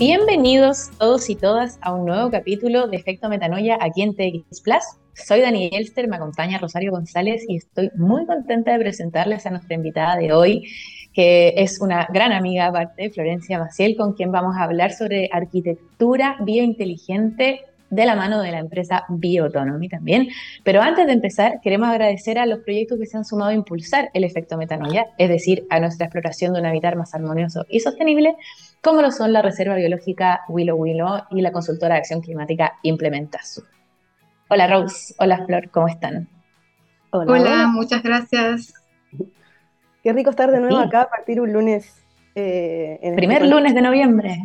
Bienvenidos todos y todas a un nuevo capítulo de Efecto Metanoia aquí en TX Plus. Soy Dani Elster, me acompaña Rosario González y estoy muy contenta de presentarles a nuestra invitada de hoy, que es una gran amiga aparte, Florencia Maciel, con quien vamos a hablar sobre arquitectura biointeligente de la mano de la empresa Bioautonomy también. Pero antes de empezar, queremos agradecer a los proyectos que se han sumado a impulsar el efecto metanoia, es decir, a nuestra exploración de un hábitat más armonioso y sostenible, como lo son la Reserva Biológica Willow Willow y la consultora de acción climática Implementa Hola Rose, hola Flor, ¿cómo están? Hola, muchas gracias. Qué rico estar de nuevo acá a partir un lunes. Eh, en Primer lunes de noviembre.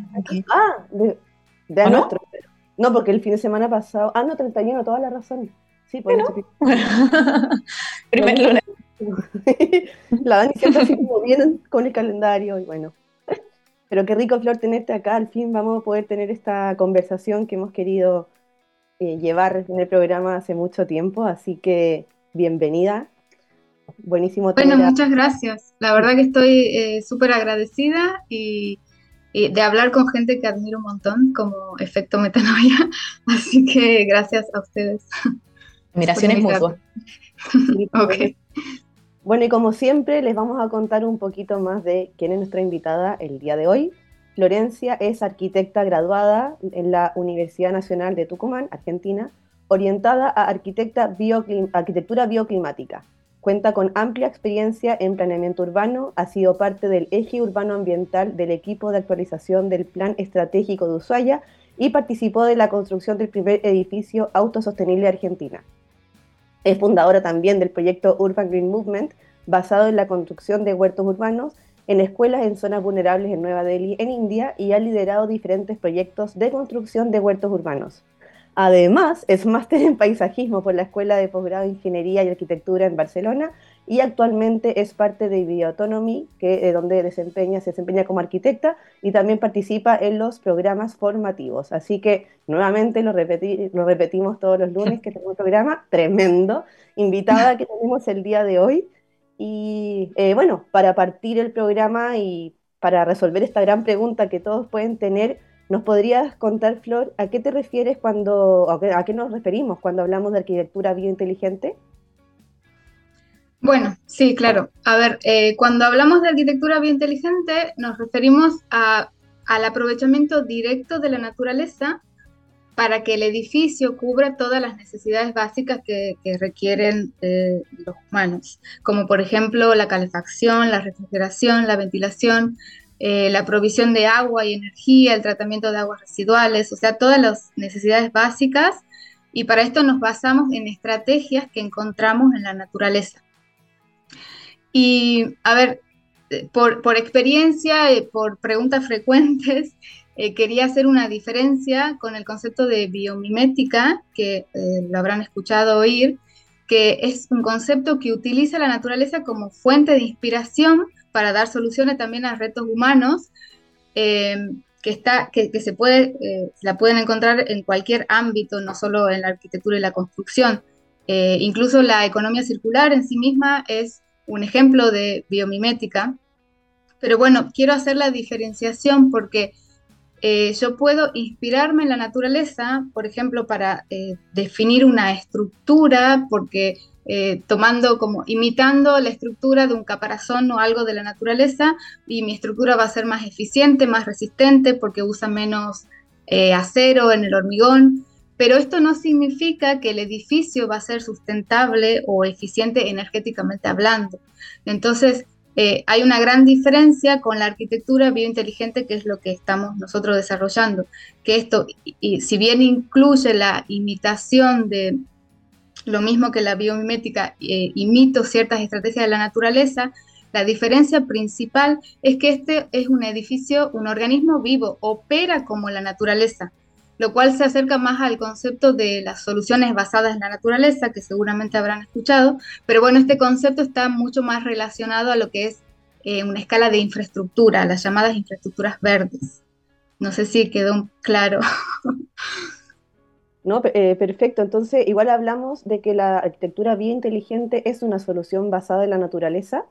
Ah, de, de nuestro. No, porque el fin de semana pasado. Ah, no, 31, toda la razón. Sí, por eso. Primer lunes. la Dani siempre así como bien con el calendario y bueno. Pero qué rico, Flor, tenerte acá. Al fin vamos a poder tener esta conversación que hemos querido eh, llevar en el programa hace mucho tiempo. Así que bienvenida. Buenísimo. Bueno, muchas gracias. La verdad que estoy eh, súper agradecida y de hablar con gente que admiro un montón, como Efecto Metanoia. Así que gracias a ustedes. Admiraciones mutuas. ok. Bueno, y como siempre, les vamos a contar un poquito más de quién es nuestra invitada el día de hoy. Florencia es arquitecta graduada en la Universidad Nacional de Tucumán, Argentina, orientada a arquitecta arquitectura bioclimática. Cuenta con amplia experiencia en planeamiento urbano, ha sido parte del eje urbano ambiental del equipo de actualización del Plan Estratégico de Ushuaia y participó de la construcción del primer edificio autosostenible Argentina. Es fundadora también del proyecto Urban Green Movement, basado en la construcción de huertos urbanos en escuelas en zonas vulnerables en Nueva Delhi, en India, y ha liderado diferentes proyectos de construcción de huertos urbanos. Además, es máster en paisajismo por la Escuela de Posgrado de Ingeniería y Arquitectura en Barcelona y actualmente es parte de Bioautonomy, que, donde desempeña, se desempeña como arquitecta y también participa en los programas formativos. Así que nuevamente lo, lo repetimos todos los lunes que tenemos un programa tremendo, invitada que tenemos el día de hoy. Y eh, bueno, para partir el programa y para resolver esta gran pregunta que todos pueden tener, ¿Nos podrías contar, Flor, a qué te refieres cuando, a qué nos referimos cuando hablamos de arquitectura biointeligente? Bueno, sí, claro. A ver, eh, cuando hablamos de arquitectura biointeligente nos referimos al aprovechamiento directo de la naturaleza para que el edificio cubra todas las necesidades básicas que, requieren eh, los humanos, como por ejemplo la calefacción, la refrigeración, la ventilación, eh, la provisión de agua y energía, el tratamiento de aguas residuales, o sea, todas las necesidades básicas. Y para esto nos basamos en estrategias que encontramos en la naturaleza. Y, a ver, eh, por, experiencia, y por preguntas frecuentes, eh, quería hacer una diferencia con el concepto de biomimética, que lo habrán escuchado oír, que es un concepto que utiliza la naturaleza como fuente de inspiración para dar soluciones también a retos humanos eh, que, está, que, se puede, eh, la pueden encontrar en cualquier ámbito, no solo en la arquitectura y la construcción. Eh, incluso la economía circular en sí misma es un ejemplo de biomimética. Pero bueno, quiero hacer la diferenciación porque yo puedo inspirarme en la naturaleza, por ejemplo, para definir una estructura, porque eh, tomando como imitando la estructura de un caparazón o algo de la naturaleza y mi estructura va a ser más eficiente, más resistente porque usa menos eh, acero en el hormigón. Pero esto no significa que el edificio va a ser sustentable o eficiente energéticamente hablando. Entonces, eh, hay una gran diferencia con la arquitectura biointeligente, que es lo que estamos nosotros desarrollando, que esto, si bien incluye la imitación de, lo mismo que la biomimética eh, imito ciertas estrategias de la naturaleza, la diferencia principal es que este es un edificio, un organismo vivo, opera como la naturaleza, lo cual se acerca más al concepto de las soluciones basadas en la naturaleza, que seguramente habrán escuchado, pero bueno, este concepto está mucho más relacionado a lo que es eh, una escala de infraestructura, las llamadas infraestructuras verdes. No sé si quedó claro. ¿no? Eh, perfecto, entonces igual hablamos de que la arquitectura biointeligente es una solución basada en la naturaleza.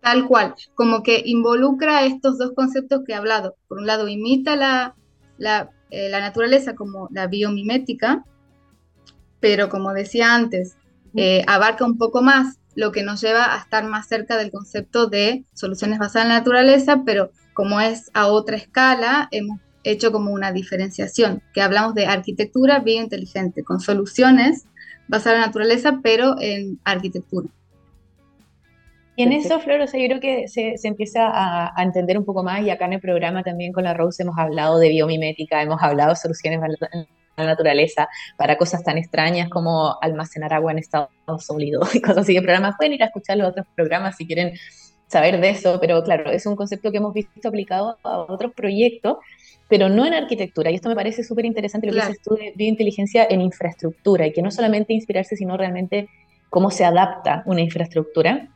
Tal cual, como que involucra estos dos conceptos que he hablado. Por un lado, imita la, la, eh, la naturaleza como la biomimética, pero como decía antes, eh, abarca un poco más, lo que nos lleva a estar más cerca del concepto de soluciones basadas en la naturaleza, pero como es a otra escala, hemos hecho como una diferenciación, que hablamos de arquitectura biointeligente, con soluciones basadas en la naturaleza, pero en arquitectura. Y en eso, Flor, o sea, yo creo que se, empieza a, a, entender un poco más y acá en el programa también con la Rose hemos hablado de biomimética, hemos hablado de soluciones la naturaleza para cosas tan extrañas como almacenar agua en estado sólido y cosas así. de programas pueden ir a escuchar los otros programas si quieren saber de eso, pero claro, es un concepto que hemos visto aplicado a otros proyectos, pero no en arquitectura. Y esto me parece súper interesante lo que dices tú de biointeligencia en infraestructura y que no solamente inspirarse, sino realmente cómo se adapta una infraestructura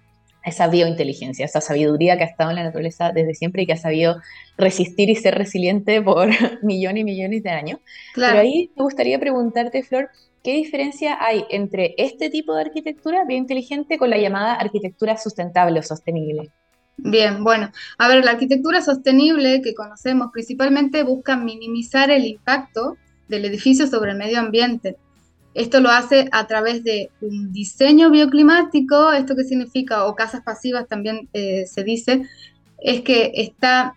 esa biointeligencia, esa sabiduría que ha estado en la naturaleza desde siempre y que ha sabido resistir y ser resiliente por millones y millones de años. Pero ahí me gustaría preguntarte, Flor, ¿qué diferencia hay entre este tipo de arquitectura biointeligente con la llamada arquitectura sustentable o sostenible? Bien, bueno, a ver, la arquitectura sostenible que conocemos principalmente busca minimizar el impacto del edificio sobre el medio ambiente esto lo hace a través de un diseño bioclimático, esto que significa, o casas pasivas también eh, se dice, es que está,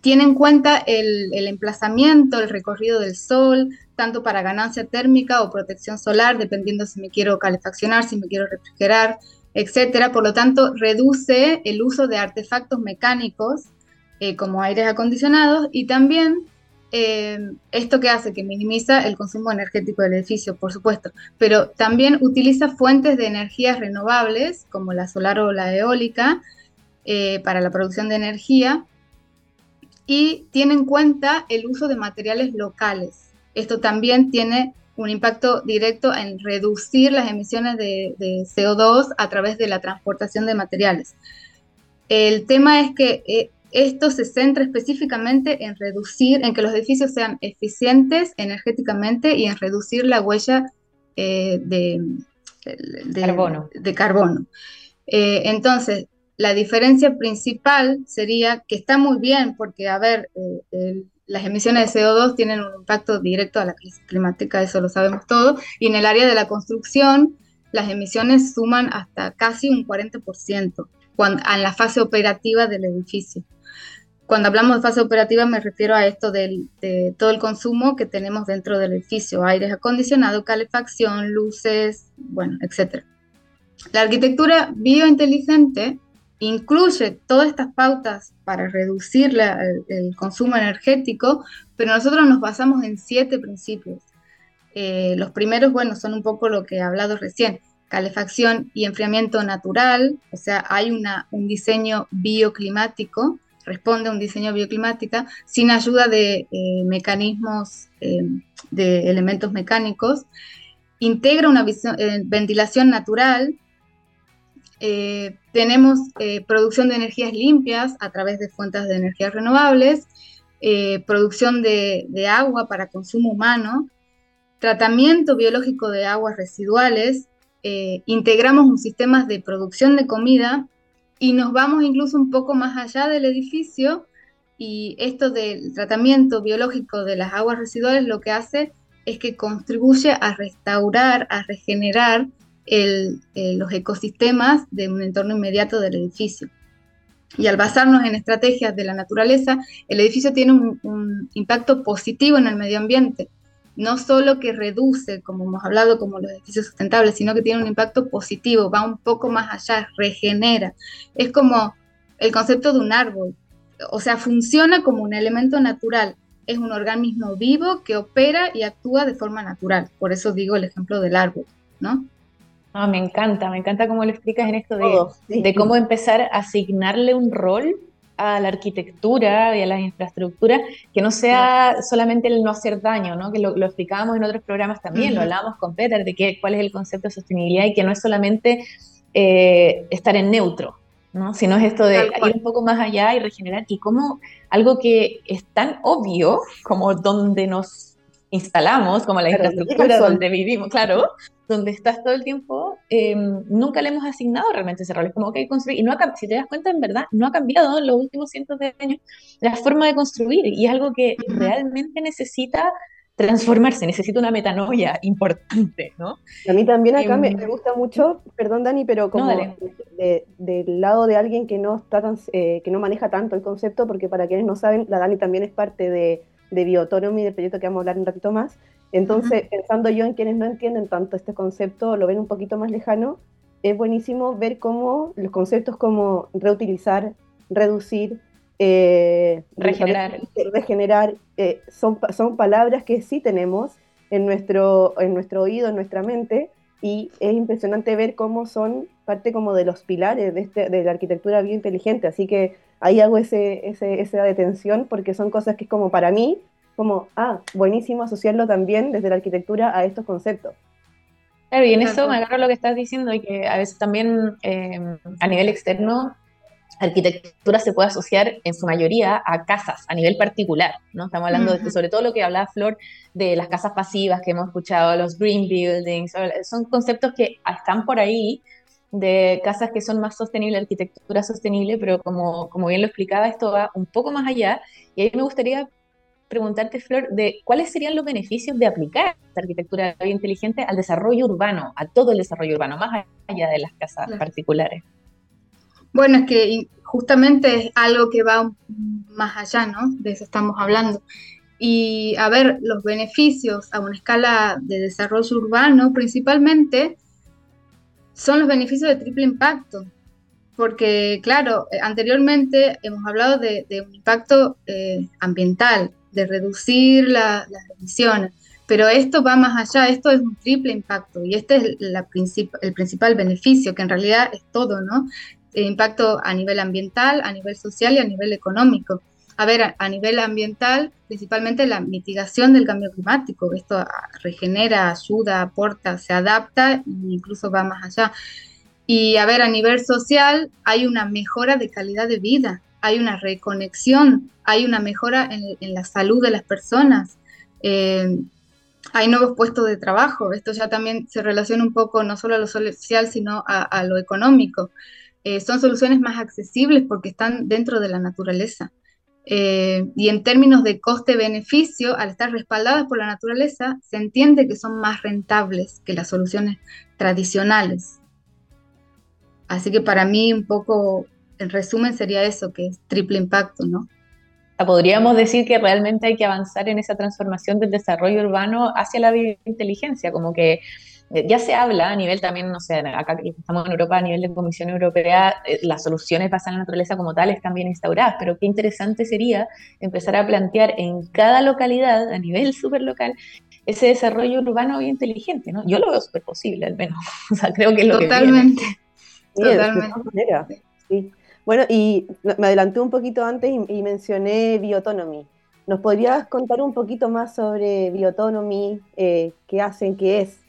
tiene en cuenta el, emplazamiento, el recorrido del sol, tanto para ganancia térmica o protección solar, dependiendo si me quiero calefaccionar, si me quiero refrigerar, etcétera. Por lo tanto, reduce el uso de artefactos mecánicos eh, como aires acondicionados y también eh, esto que hace que minimiza el consumo energético del edificio, por supuesto, pero también utiliza fuentes de energías renovables, como la solar o la eólica, eh, para la producción de energía, y tiene en cuenta el uso de materiales locales. Esto también tiene un impacto directo en reducir las emisiones de, de CO2 a través de la transportación de materiales. El tema es que eh, esto se centra específicamente en reducir, en que los edificios sean eficientes energéticamente y en reducir la huella eh, de, carbono. De carbono. Eh, entonces, la diferencia principal sería que está muy bien porque, a ver, eh, las emisiones de CO2 tienen un impacto directo a la crisis climática, eso lo sabemos todos, y en el área de la construcción las emisiones suman hasta casi un 40% cuando, en la fase operativa del edificio. Cuando hablamos de fase operativa me refiero a esto de todo el consumo que tenemos dentro del edificio, aires acondicionados, calefacción, luces, bueno, etc. La arquitectura biointeligente incluye todas estas pautas para reducir el, consumo energético, pero nosotros nos basamos en siete principios. Eh, los primeros, bueno, son un poco lo que he hablado recién, calefacción y enfriamiento natural, o sea, hay una, un diseño bioclimático responde a un diseño bioclimática sin ayuda de eh, mecanismos, eh, de elementos mecánicos, integra una ventilación natural, tenemos producción de energías limpias a través de fuentes de energías renovables, producción de, de agua para consumo humano, tratamiento biológico de aguas residuales, integramos un sistema de producción de comida y nos vamos incluso un poco más allá del edificio y esto del tratamiento biológico de las aguas residuales lo que hace es que contribuye a restaurar, a regenerar eh, los ecosistemas de un entorno inmediato del edificio. Y al basarnos en estrategias de la naturaleza, el edificio tiene un impacto positivo en el medio ambiente no solo que reduce, como hemos hablado, como los edificios sustentables, sino que tiene un impacto positivo, va un poco más allá, regenera. Es como el concepto de un árbol, o sea, funciona como un elemento natural, es un organismo vivo que opera y actúa de forma natural. Por eso digo el ejemplo del árbol, ¿no? Ah, me encanta, me encanta cómo lo explicas en esto de, de cómo empezar a asignarle un rol a la arquitectura y a las infraestructuras, que no sea solamente el no hacer daño, ¿no? que lo, explicábamos en otros programas también, lo hablábamos con Peter, de qué, cuál es el concepto de sostenibilidad y que no es solamente eh, estar en neutro, ¿no? sino es esto de ir un poco más allá y regenerar, y como algo que es tan obvio como donde nos instalamos, como la infraestructura donde vivimos, claro, donde estás todo el tiempo, eh, nunca le hemos asignado realmente ese rol. Es como que hay que construir, y no ha, si te das cuenta, en verdad, no ha cambiado en los últimos cientos de años la forma de construir, y es algo que realmente necesita transformarse, necesita una metanoia importante, ¿no? A mí también acá me, em, gusta mucho, perdón Dani, pero como del lado de alguien que no, está tan, eh, que no maneja tanto el concepto, porque para quienes no saben, la Dani también es parte de, de Bioautonomy, del proyecto que vamos a hablar un ratito más, entonces, pensando yo en quienes no entienden tanto este concepto, lo ven un poquito más lejano, es buenísimo ver cómo los conceptos como reutilizar, reducir, eh, regenerar, regenerar eh, son, son palabras que sí tenemos en nuestro, en nuestro oído, en nuestra mente, y es impresionante ver cómo son parte como de los pilares de, este, de la arquitectura biointeligente, así que ahí hago ese, ese, esa detención porque son cosas que es como para mí como, ah, buenísimo asociarlo también desde la arquitectura a estos conceptos. Claro, y en eso me agarro lo que estás diciendo y que a veces también em, a nivel externo arquitectura se puede asociar en su mayoría a casas a nivel particular, ¿no? Estamos hablando de sobre todo lo que hablaba Flor de las casas pasivas que hemos escuchado, los green buildings, son conceptos que están por ahí de casas que son más sostenibles, arquitectura sostenible, pero como, como bien lo explicaba, esto va un poco más allá y ahí me gustaría preguntarte, Flor, de cuáles serían los beneficios de aplicar esta arquitectura inteligente al desarrollo urbano, a todo el desarrollo urbano, más allá de las casas particulares. Bueno, es que justamente es algo que va más allá, ¿no? De eso estamos hablando. Y a ver, los beneficios a una escala de desarrollo urbano principalmente son los beneficios de triple impacto. Porque, claro, eh, anteriormente hemos hablado de, un impacto eh, ambiental, de reducir las emisiones. Pero esto va más allá, esto es un triple impacto y este es la el principal beneficio, que en realidad es todo, ¿no? El impacto a nivel ambiental, a nivel social y a nivel económico. A ver, a, nivel ambiental, principalmente la mitigación del cambio climático. Esto ah, regenera, ayuda, aporta, se adapta e incluso va más allá. Y a ver, a nivel social hay una mejora de calidad de vida hay una reconexión, hay una mejora en, la salud de las personas, eh, hay nuevos puestos de trabajo. Esto ya también se relaciona un poco no solo a lo social, sino a, lo económico. Eh, son soluciones más accesibles porque están dentro de la naturaleza. Eh, y en términos de coste-beneficio, al estar respaldadas por la naturaleza, se entiende que son más rentables que las soluciones tradicionales. Así que para mí un poco en resumen sería eso, que es triple impacto, ¿no? Podríamos decir que realmente hay que avanzar en esa transformación del desarrollo urbano hacia la biointeligencia, como que ya se habla a nivel también, no sé, acá que estamos en Europa, a nivel de Comisión Europea, eh, las soluciones basadas en la naturaleza como tal están bien instauradas, pero qué interesante sería empezar a plantear en cada localidad, a nivel súper local, ese desarrollo urbano biointeligente, ¿no? Yo lo veo súper posible, al menos. o sea, creo que es lo Totalmente. que Totalmente. Sí. Bueno, y me adelanté un poquito antes y, mencioné Bioautonomy. ¿Nos podrías contar un poquito más sobre Bioautonomy? Eh, ¿Qué hacen? ¿Qué es?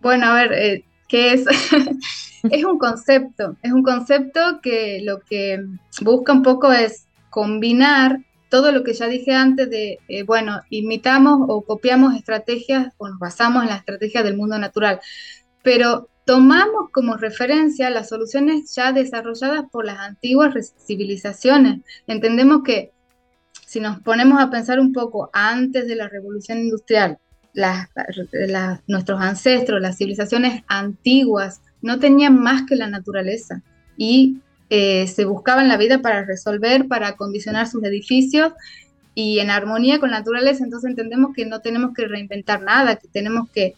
Bueno, a ver, eh, ¿qué es? es un concepto, es un concepto que lo que busca un poco es combinar todo lo que ya dije antes de, eh, bueno, imitamos o copiamos estrategias o nos basamos en las estrategias del mundo natural, pero tomamos como referencia las soluciones ya desarrolladas por las antiguas civilizaciones. Entendemos que si nos ponemos a pensar un poco antes de la revolución industrial, nuestros ancestros, las civilizaciones antiguas, no tenían más que la naturaleza. Y eh, se buscaban la vida para resolver, para acondicionar sus edificios y en armonía con la naturaleza, entonces entendemos que no tenemos que reinventar nada, que tenemos que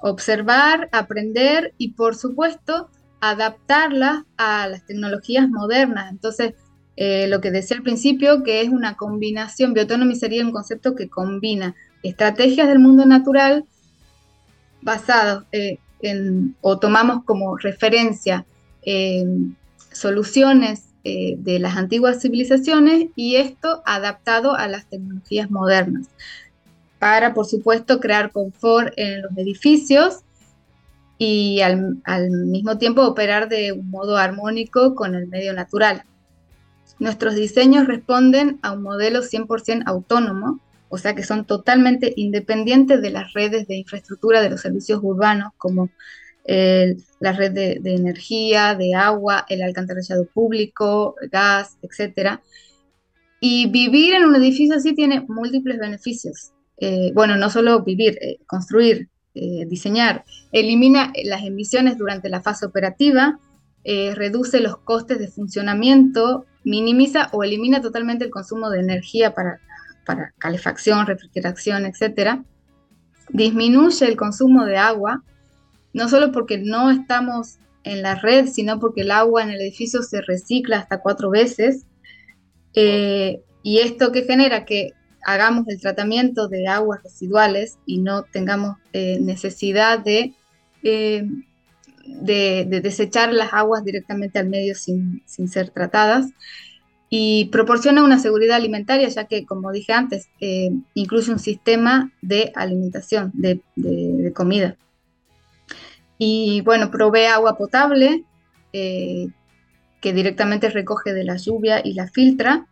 observar, aprender y por supuesto adaptarla a las tecnologías modernas. Entonces, eh, lo que decía al principio, que es una combinación, bioautonomy sería un concepto que combina estrategias del mundo natural basados eh, en, o tomamos como referencia soluciones eh, de las antiguas civilizaciones y esto adaptado a las tecnologías modernas para, por supuesto, crear confort en los edificios y al, mismo tiempo operar de un modo armónico con el medio natural. Nuestros diseños responden a un modelo 100% autónomo, o sea que son totalmente independientes de las redes de infraestructura de los servicios urbanos, como la red de, energía, de agua, el alcantarillado público, gas, etc. Y vivir en un edificio así tiene múltiples beneficios. Eh, bueno, no solo vivir, eh, construir, eh, diseñar, elimina las emisiones durante la fase operativa, reduce los costes de funcionamiento, minimiza o elimina totalmente el consumo de energía para, para calefacción, refrigeración, etc. Disminuye el consumo de agua, no solo porque no estamos en la red, sino porque el agua en el edificio se recicla hasta cuatro veces. Eh, y esto que genera que hagamos el tratamiento de aguas residuales y no tengamos eh, necesidad de, eh, de, desechar las aguas directamente al medio sin, ser tratadas. Y proporciona una seguridad alimentaria, ya que, como dije antes, incluye un sistema de alimentación, de comida. Y bueno, provee agua potable eh, que directamente recoge de la lluvia y la filtra.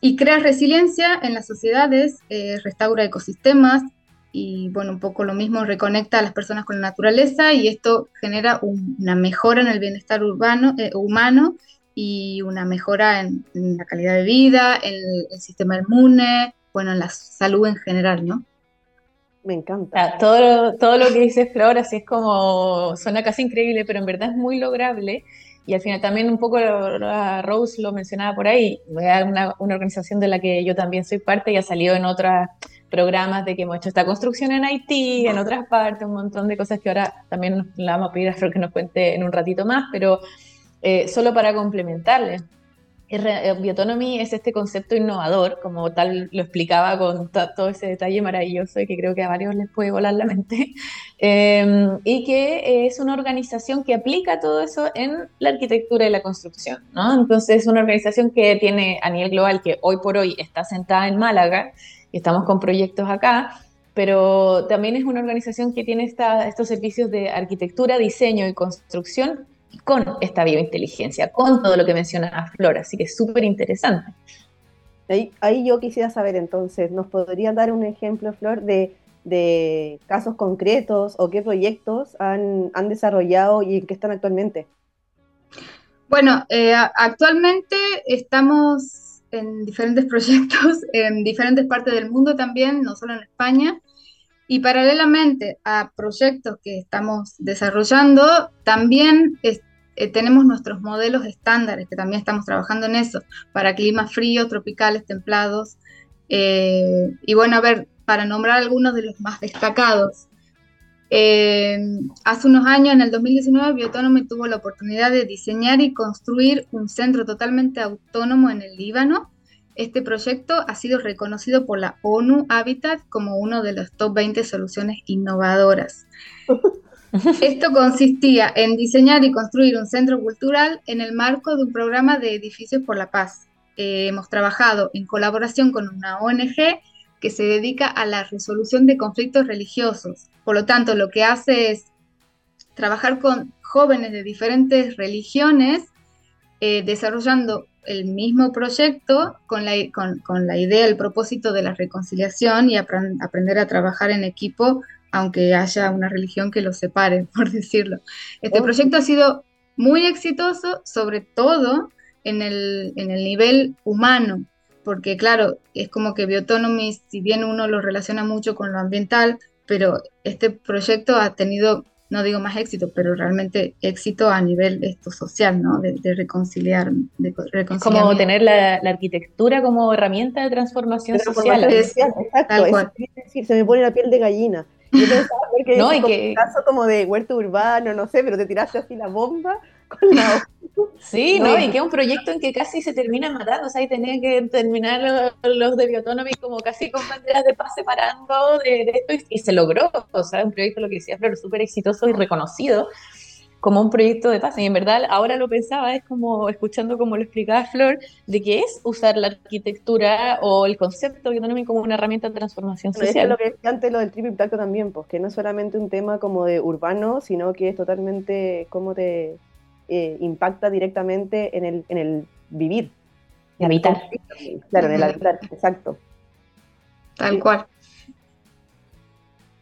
Y crea resiliencia en las sociedades, eh, restaura ecosistemas y bueno, un poco lo mismo, reconecta a las personas con la naturaleza y esto genera una mejora en el bienestar urbano, eh, humano y una mejora en, la calidad de vida, en el, el sistema inmune, bueno, en la salud en general, ¿no? Me encanta. todo, lo, todo lo que dice Flor, así es como, suena casi increíble, pero en verdad es muy lograble. Y al final también un poco Rose lo mencionaba por ahí, una, una organización de la que yo también soy parte y ha salido en otros programas de que hemos hecho esta construcción en Haití, en otras partes, un montón de cosas que ahora también la vamos a pedir a Flor que nos cuente en un ratito más, pero eh, solo para complementarle. Eh, Biotonomy es este concepto innovador, como tal lo explicaba con todo ese detalle maravilloso y que creo que a varios les puede volar la mente, em, y que es una organización que aplica todo eso en la arquitectura y la construcción. ¿no? Entonces es una organización que tiene a nivel global, que hoy por hoy está sentada en Málaga, y estamos con proyectos acá, pero también es una organización que tiene estos servicios de arquitectura, diseño y construcción con esta biointeligencia, con todo lo que menciona Flor, así que es súper interesante. Ahí, yo quisiera saber entonces, ¿nos podrían dar un ejemplo, Flor, de, casos concretos o qué proyectos han, desarrollado y en qué están actualmente? Bueno, eh, actualmente estamos en diferentes proyectos en diferentes partes del mundo también, no solo en España. Y paralelamente a proyectos que estamos desarrollando, también eh, tenemos nuestros modelos estándares, que también estamos trabajando en eso, para climas fríos, tropicales, templados. Eh, y bueno, a ver, para nombrar algunos de los más destacados. Eh, hace unos años, en el 2019, Biotónomo tuvo la oportunidad de diseñar y construir un centro totalmente autónomo en el Líbano, este proyecto ha sido reconocido por la ONU Habitat como uno de los top 20 soluciones innovadoras. Esto consistía en diseñar y construir un centro cultural en el marco de un programa de edificios por la paz. Eh, hemos trabajado en colaboración con una ONG que se dedica a la resolución de conflictos religiosos. Por lo tanto, lo que hace es trabajar con jóvenes de diferentes religiones, eh, desarrollando el mismo proyecto con la, con, la idea, el propósito de la reconciliación y aprender a trabajar en equipo, aunque haya una religión que los separe, por decirlo. Este oh. proyecto ha sido muy exitoso, sobre todo en el, en el nivel humano, porque claro, es como que Biotonomy, si bien uno lo relaciona mucho con lo ambiental, pero este proyecto ha tenido no digo más éxito, pero realmente éxito a nivel esto social, ¿no? De, reconciliar. De como tener la, arquitectura como herramienta de transformación social. exacto, decir, se me pone la piel de gallina. Yo pensaba que no, y que... caso como de huerto urbano, no sé, pero te tiraste así la bomba con la Sí, no, y que es un proyecto en que casi se termina matando, o sea, y tenía que terminar los, de Biotonomy como casi con banderas de paz separando de, esto, y, se logró, o sea, un proyecto, lo que decía Flor, súper exitoso y reconocido como un proyecto de paz, y en verdad ahora lo pensaba, es como, escuchando como lo explicaba Flor, de que es usar la arquitectura o el concepto Biotonomy como una herramienta de transformación social. es lo que decía antes lo del triple impacto también, pues que no es solamente un tema como de urbano, sino que es totalmente como te eh, impacta directamente en el, en el vivir. Y habitar. Claro, en el habitar, exacto. tal cual.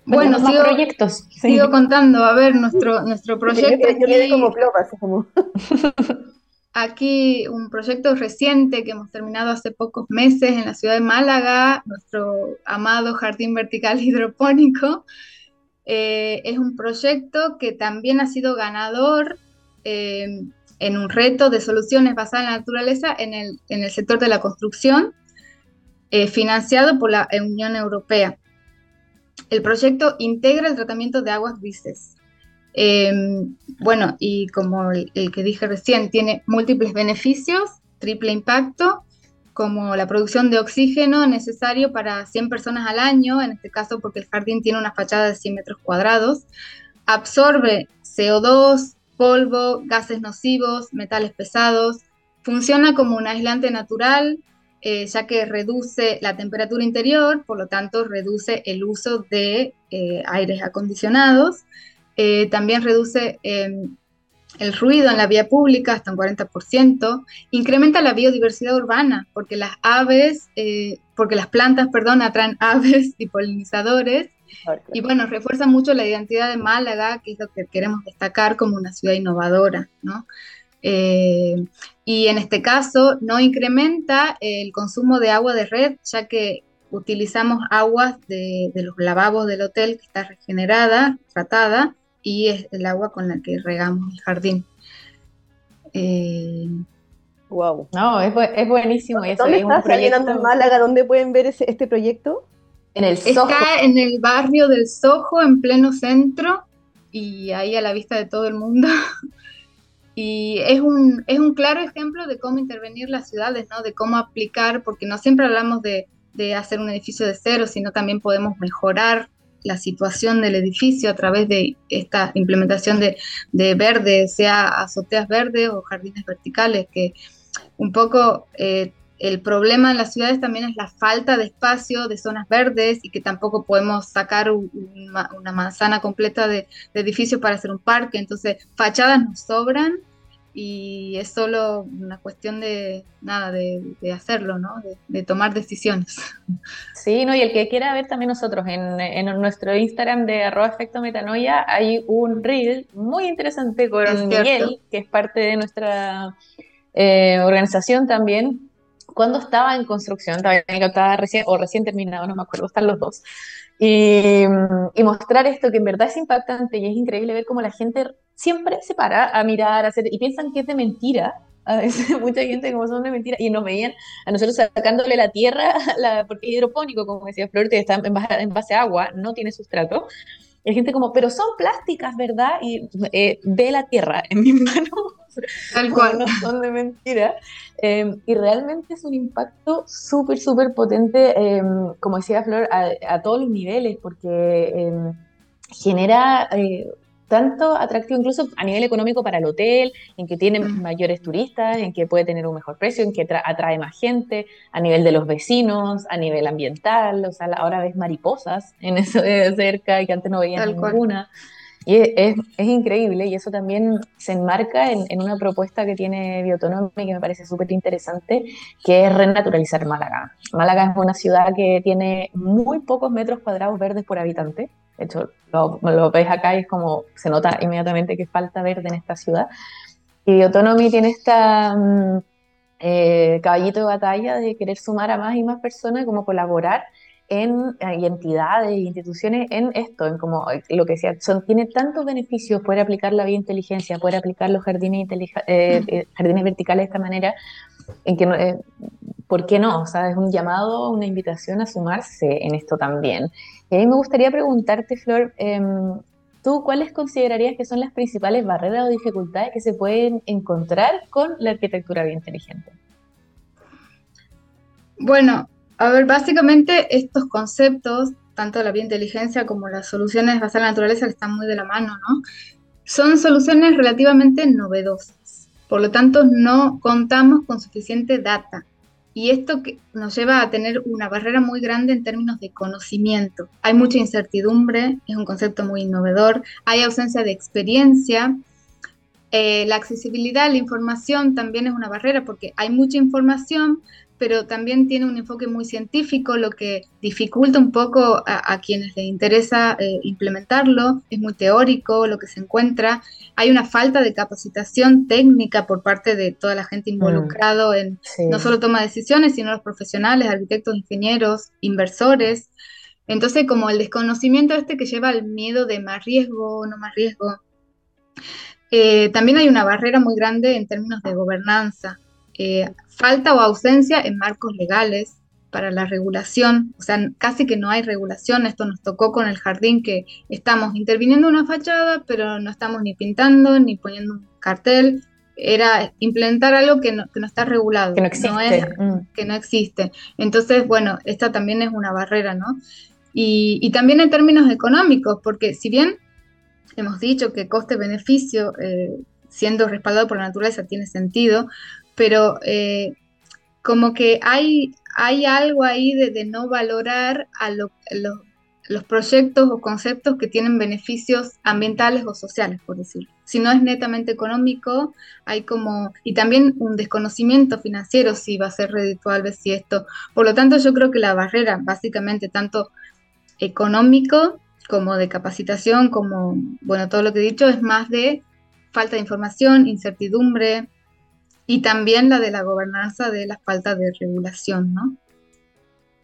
Bueno, sigo, proyectos. Sigo contando, a ver, nuestro, nuestro proyecto. Yo, aquí, como como. aquí un proyecto reciente que hemos terminado hace pocos meses en la ciudad de Málaga, nuestro amado jardín vertical hidropónico. Eh, es un proyecto que también ha sido ganador eh, en un reto de soluciones basadas en la naturaleza en el, en el sector de la construcción, eh, financiado por la Unión Europea. El proyecto integra el tratamiento de aguas grises. Em, bueno, y como el, que dije recién, tiene múltiples beneficios, triple impacto, como la producción de oxígeno necesario para 100 personas al año, en este caso porque el jardín tiene una fachada de 100 metros cuadrados, absorbe CO2, polvo, gases nocivos, metales pesados, funciona como un aislante natural, eh, ya que reduce la temperatura interior, por lo tanto reduce el uso de eh, aires acondicionados, eh, también reduce em, el ruido en la vía pública hasta un 40%, incrementa la biodiversidad urbana, porque las aves, porque las plantas, perdón, atraen aves y polinizadores, y bueno, refuerza mucho la identidad de Málaga, que es lo que queremos destacar como una ciudad innovadora, ¿no? Eh, y en este caso no incrementa el consumo de agua de red, ya que utilizamos aguas de, los lavabos del hotel que está regenerada, tratada, y es el agua con la que regamos el jardín. wow. Eh, no, es, buenísimo. Eso, ¿Dónde está proyecto... Málaga? ¿Dónde pueden ver este proyecto? En el Soho. Está en el barrio del Soho, en pleno centro, y ahí a la vista de todo el mundo. Y es un, es un claro ejemplo de cómo intervenir las ciudades, ¿no? De cómo aplicar, porque no siempre hablamos de, de hacer un edificio de cero, sino también podemos mejorar la situación del edificio a través de esta implementación de, de verde, sea azoteas verdes o jardines verticales, que un poco eh, el problema en las ciudades también es la falta de espacio, de zonas verdes y que tampoco podemos sacar una manzana completa de, edificios para hacer un parque. Entonces, fachadas nos sobran y es solo una cuestión de nada, de, hacerlo, ¿no? De, tomar decisiones. Sí, no, y el que quiera ver también nosotros en, nuestro Instagram de arroba efecto metanoia hay un reel muy interesante con Miguel, que es parte de nuestra eh, organización también, cuando estaba en construcción, estaba recién, o recién terminado, no me acuerdo, están los dos, y, mostrar esto que en verdad es impactante y es increíble ver cómo la gente siempre se para a mirar, a hacer, y piensan que es de mentira, a veces mucha gente como son de mentira, y nos veían a nosotros sacándole la tierra, la, porque es hidropónico, como decía Flor, que está en base, en base a agua, no tiene sustrato, y hay gente como, pero son plásticas, ¿verdad? Y eh, ve la tierra en mis manos. Tal cual. No son de mentira. Em, y realmente es un impacto súper, súper potente, em, como decía Flor, a, todos los niveles, porque em, genera eh, tanto atractivo incluso a nivel económico para el hotel, en que tiene mayores turistas, en que puede tener un mejor precio, en que atrae más gente, a nivel de los vecinos, a nivel ambiental, o sea, ahora ves mariposas en eso de cerca y que antes no veías ninguna. Y es, es, increíble y eso también se enmarca en, en una propuesta que tiene Biotonomy que me parece súper interesante, que es renaturalizar Málaga. Málaga es una ciudad que tiene muy pocos metros cuadrados verdes por habitante. De hecho, lo, lo ves acá y es como se nota inmediatamente que falta verde en esta ciudad. Y Biotonomy tiene esta... Mm, eh, caballito de batalla de querer sumar a más y más personas, como colaborar en y entidades e instituciones en esto, en como eh, lo que decía, son, tiene tantos beneficios poder aplicar la biointeligencia, poder aplicar los jardines, eh, eh, jardines verticales de esta manera, en que, eh, ¿por qué no? O sea, es un llamado, una invitación a sumarse en esto también. Y a mí me gustaría preguntarte, Flor, em, ¿tú cuáles considerarías que son las principales barreras o dificultades que se pueden encontrar con la arquitectura biointeligente? Bueno, a ver, básicamente estos conceptos, tanto la biointeligencia como las soluciones basadas en la naturaleza, que están muy de la mano, ¿no? Son soluciones relativamente novedosas. Por lo tanto, no contamos con suficiente data. Y esto que nos lleva a tener una barrera muy grande en términos de conocimiento. Hay mucha incertidumbre, es un concepto muy innovador, hay ausencia de experiencia eh, la accesibilidad la información también es una barrera porque hay mucha información, pero también tiene un enfoque muy científico, lo que dificulta un poco a, quienes les interesa eh, implementarlo, es muy teórico lo que se encuentra, hay una falta de capacitación técnica por parte de toda la gente involucrado en no solo toma de decisiones, sino los profesionales, arquitectos, ingenieros, inversores. Entonces, como el desconocimiento este que lleva al miedo de más riesgo, no más riesgo. Eh, también hay una barrera muy grande en términos de gobernanza. Eh, falta o ausencia en marcos legales para la regulación, o sea, casi que no hay regulación, esto nos tocó con el jardín que estamos interviniendo una fachada, pero no estamos ni pintando ni poniendo un cartel, era implementar algo que no, está regulado, que no existe. Mm. que no existe. Entonces, bueno, esta también es una barrera, ¿no? Y, también en términos económicos, porque si bien hemos dicho que coste-beneficio, eh, siendo respaldado por la naturaleza, tiene sentido, pero eh, como que hay, hay algo ahí de, no valorar a los proyectos o conceptos que tienen beneficios ambientales o sociales, por decirlo. Si no es netamente económico, hay como, y también un desconocimiento financiero si va a ser redituable, si esto. Por lo tanto, yo creo que la barrera, básicamente, tanto económico como de capacitación, como, bueno, todo lo que he dicho, es más de falta de información, incertidumbre, y también la de la gobernanza de la falta de regulación, ¿no?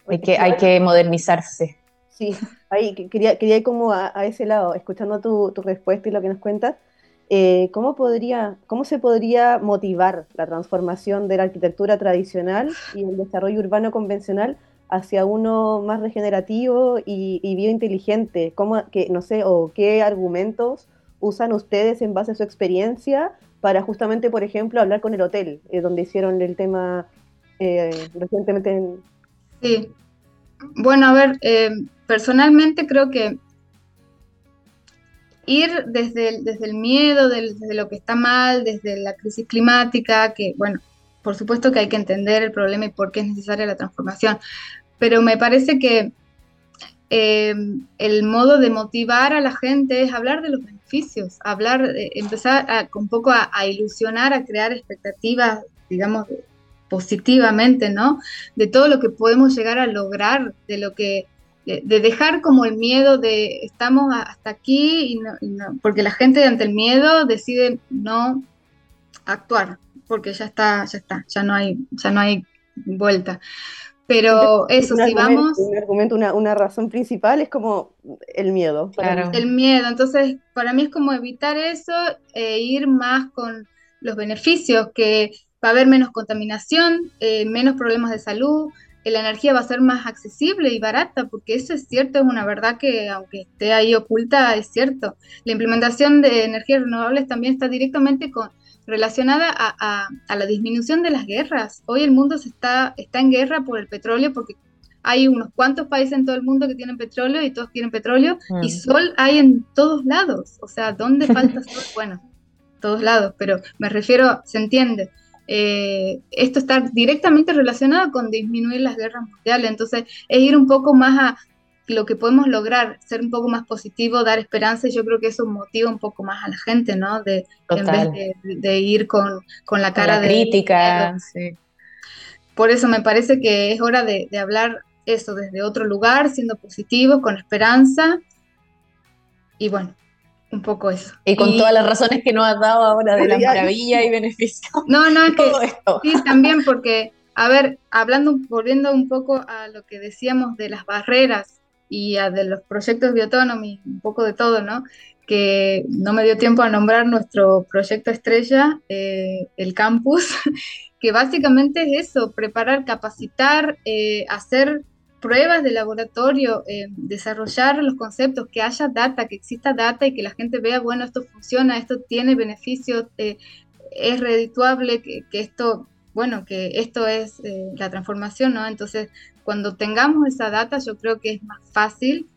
Hay que, hay que modernizarse. Sí, ahí quería, quería ir como a, ese lado, escuchando tu, tu, respuesta y lo que nos cuentas, eh, ¿cómo, podría, ¿cómo se podría motivar la transformación de la arquitectura tradicional y el desarrollo urbano convencional hacia uno más regenerativo y, y biointeligente? ¿Cómo, que, no sé, o qué argumentos usan ustedes en base a su experiencia para justamente, por ejemplo, hablar con el hotel, eh, donde hicieron el tema eh, recientemente. Sí. Bueno, a ver, eh, personalmente creo que ir desde el, desde el miedo, desde lo que está mal, desde la crisis climática, que bueno, por supuesto que hay que entender el problema y por qué es necesaria la transformación, pero me parece que el modo de motivar a la gente es hablar de los hablar, empezar a, un poco a, ilusionar, a crear expectativas, digamos, positivamente, ¿no? De todo lo que podemos llegar a lograr, de lo que, de, dejar como el miedo de estamos hasta aquí, y no, porque la gente ante el miedo decide no actuar, porque ya está, ya está, ya no hay, ya no hay vuelta. Pero eso, si vamos... Un argumento, una, una, razón principal es como el miedo. Claro. El miedo, entonces para mí es como evitar eso e ir más con los beneficios, que va a haber menos contaminación, eh, menos problemas de salud, eh, la energía va a ser más accesible y barata, porque eso es cierto, es una verdad que aunque esté ahí oculta, es cierto. La implementación de energías renovables también está directamente con relacionada a, la disminución de las guerras. Hoy el mundo se está, está en guerra por el petróleo porque hay unos cuantos países en todo el mundo que tienen petróleo y todos quieren petróleo y mm. sol hay en todos lados. O sea, ¿dónde falta sol? Bueno, todos lados, pero me refiero, se entiende. Eh, esto está directamente relacionado con disminuir las guerras mundiales, entonces es ir un poco más a lo que podemos lograr, ser un poco más positivo, dar esperanza, y yo creo que eso motiva un poco más a la gente, ¿no? De, en vez de, ir con, la cara de... Crítica, Por eso me parece que es hora de, hablar eso desde otro lugar, siendo positivos, con esperanza, y bueno, un poco eso. Y con todas las razones que nos has dado ahora de la maravilla y beneficio. No, no, es que sí, también porque, a ver, hablando, volviendo un poco a lo que decíamos de las barreras y a de los proyectos Biotonomy, un poco de todo, ¿no? Que no me dio tiempo a nombrar nuestro proyecto estrella, eh, el campus, que básicamente es eso, preparar, capacitar, eh, hacer pruebas de laboratorio, eh, desarrollar los conceptos, que haya data, que exista data y que la gente vea, bueno, esto funciona, esto tiene beneficios, es redituable, que, que, esto, bueno, que esto es la transformación, ¿no? Entonces, cuando tengamos esa data, yo creo que es más fácil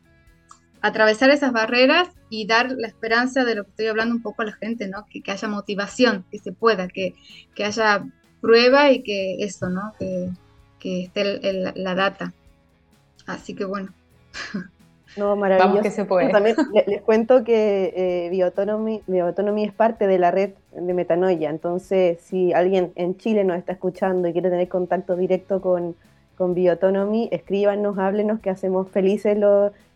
atravesar esas barreras y dar la esperanza de lo que estoy hablando un poco a la gente, ¿no? Que, haya motivación, que se pueda, que, haya prueba y que eso, ¿no? Que, esté la data. Así que bueno. No, maravilloso. que se puede. También les, cuento que eh, Bioautonomy, Bioautonomy es parte de la red de Metanoia, entonces si alguien en Chile nos está escuchando y quiere tener contacto directo con, con Bioautonomy, escríbanos, háblenos, que hacemos felices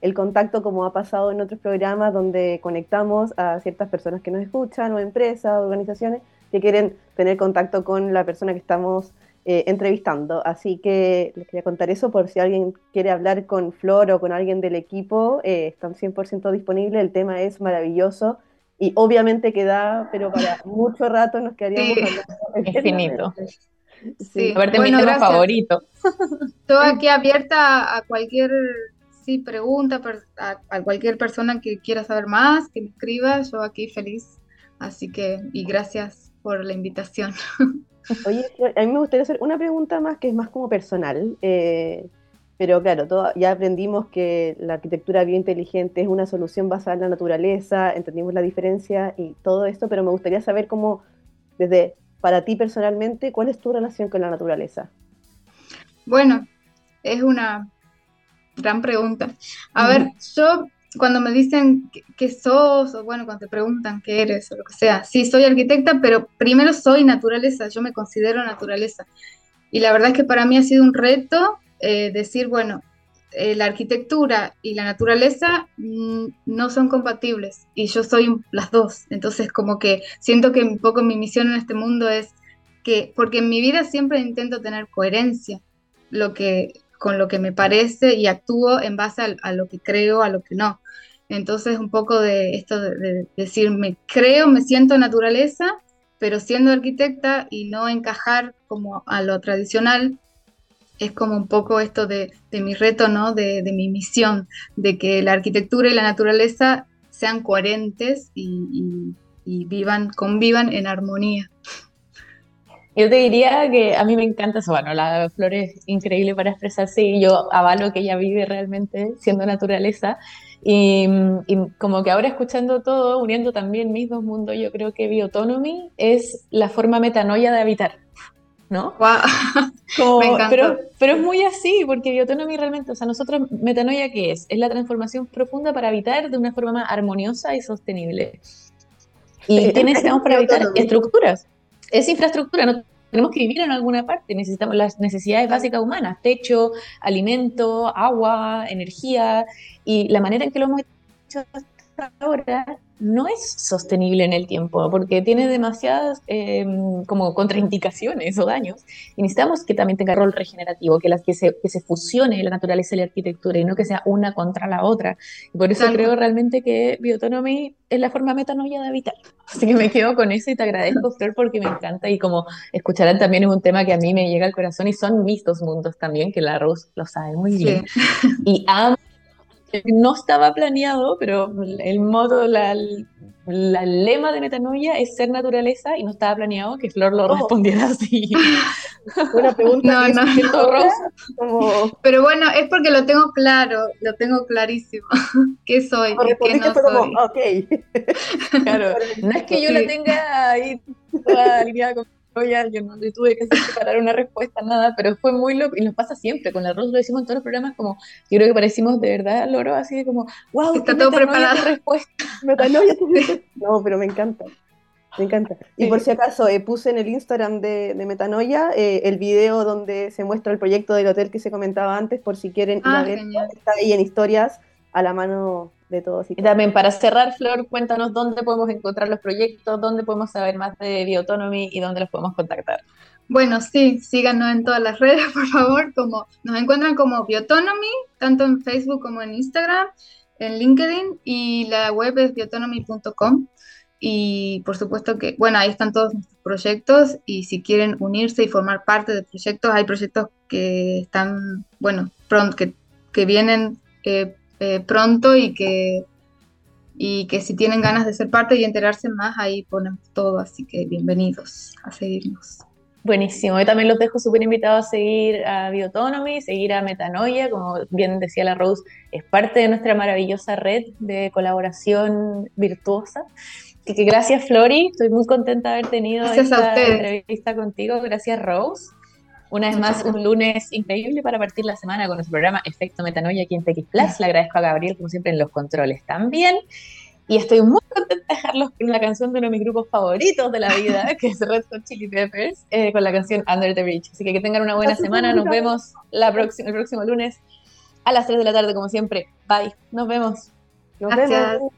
el contacto como ha pasado en otros programas donde conectamos a ciertas personas que nos escuchan o empresas, o organizaciones que quieren tener contacto con la persona que estamos eh, entrevistando. Así que les quería contar eso por si alguien quiere hablar con Flor o con alguien del equipo, eh, están 100% disponibles, el tema es maravilloso y obviamente queda, pero para mucho rato nos quedaríamos sí. hablando. Infinito. Sí. A mi tema favorito. Estoy aquí abierta a cualquier sí, pregunta, a, a, cualquier persona que quiera saber más, que me escriba, yo aquí feliz. Así que, y gracias por la invitación. Oye, a mí me gustaría hacer una pregunta más que es más como personal, eh, pero claro, ya aprendimos que la arquitectura biointeligente es una solución basada en la naturaleza, entendimos la diferencia y todo esto, pero me gustaría saber cómo, desde para ti personalmente, ¿cuál es tu relación con la naturaleza? Bueno, es una gran pregunta. A ver, yo cuando me dicen qué sos, o bueno, cuando te preguntan qué eres, o lo que sea, sí, soy arquitecta, pero primero soy naturaleza, yo me considero naturaleza. Y la verdad es que para mí ha sido un reto eh, decir, bueno, eh, la arquitectura y la naturaleza mm, no son compatibles y yo soy las dos. Entonces, como que siento que un poco mi misión en este mundo es que, porque en mi vida siempre intento tener coherencia, lo que, con lo que me parece y actúo en base a, lo que creo, a lo que no. Entonces, un poco de esto de, decir, me creo, me siento naturaleza, pero siendo arquitecta y no encajar como a lo tradicional, es como un poco esto de, mi reto, ¿no? De, mi misión, de que la arquitectura y la naturaleza sean coherentes y, y vivan, convivan en armonía. Yo te diría que a mí me encanta eso. Bueno, la flor es increíble para expresarse y yo avalo que ella vive realmente siendo naturaleza. Y, como que ahora escuchando todo, uniendo también mis dos mundos, yo creo que Bioautonomy es la forma metanoia de habitar. ¿No? Wow. pero, pero es muy así, porque Bioautonomy realmente, o sea, nosotros, metanoia, ¿qué es? Es la transformación profunda para habitar de una forma más armoniosa y sostenible. Y ¿qué necesitamos para habitar? Estructuras es infraestructura, no tenemos que vivir en alguna parte, necesitamos las necesidades básicas humanas, techo, alimento, agua, energía, y la manera en que lo hemos hecho hasta ahora no es sostenible en el tiempo porque tiene demasiadas em, como contraindicaciones o daños y necesitamos que también tenga rol regenerativo, que, las, que, se, que se fusione la naturaleza y la arquitectura y no que sea una contra la otra. Y por eso creo realmente que Bioautonomy es la forma metanoia de habitar. Así que me quedo con eso y te agradezco, Flor, porque me encanta y como escucharán también es un tema que a mí me llega al corazón y son mis dos mundos también, que la Rose lo sabe muy bien. Y amo no estaba planeado, pero el modo, la, la, lema de metanoia es ser naturaleza y no estaba planeado que Flor lo oh. respondiera así. Buena pregunta. No, no. Pero bueno, es porque lo tengo claro, lo tengo clarísimo. ¿Qué soy? ¿Qué no soy? ok. Claro, no es que yo la tenga ahí toda alineada con yo no tuve que preparar una respuesta, nada, pero fue muy loco, y nos pasa siempre, con la Rose lo decimos en todos los programas, como, yo creo que parecimos de verdad loro, así de como, wow, está todo preparado. respuesta. no, pero me encanta. Me encanta. Y por si acaso, eh, puse en el Instagram de, de Metanoia eh, el video donde se muestra el proyecto del hotel que se comentaba antes, por si quieren ir a ah, ver. Está ahí en historias a la mano de todos. Y, también para cerrar, Flor, cuéntanos dónde podemos encontrar los proyectos, dónde podemos saber más de Bioautonomy y dónde los podemos contactar. Bueno, sí, síganos en todas las redes, por favor, como nos encuentran como Bioautonomy, tanto en Facebook como en Instagram, en LinkedIn y la web es bioautonomy.com. Y por supuesto que, bueno, ahí están todos nuestros proyectos y si quieren unirse y formar parte de proyectos, hay proyectos que están, bueno, pronto, que, que vienen eh, eh, pronto y que, y que si tienen ganas de ser parte y enterarse más, ahí ponemos todo, así que bienvenidos a seguirnos. Buenísimo, yo también los dejo súper invitados a seguir a Bioautonomy, seguir a Metanoia, como bien decía la Rose, es parte de nuestra maravillosa red de colaboración virtuosa. Así que gracias Flori, estoy muy contenta de haber tenido esta entrevista contigo, gracias Rose. Una vez más, un lunes increíble para partir la semana con nuestro programa Efecto Metanoia aquí en TX Plus. Le agradezco a Gabriel, como siempre, en los controles también. Y estoy muy contenta de dejarlos con la canción de uno de mis grupos favoritos de la vida, que es Red Hot Chili Peppers, eh, con la canción Under the Bridge. Así que que tengan una buena semana. Nos vemos la próxima, el próximo lunes a las 3 de la tarde, como siempre. Bye. Nos vemos. Nos vemos.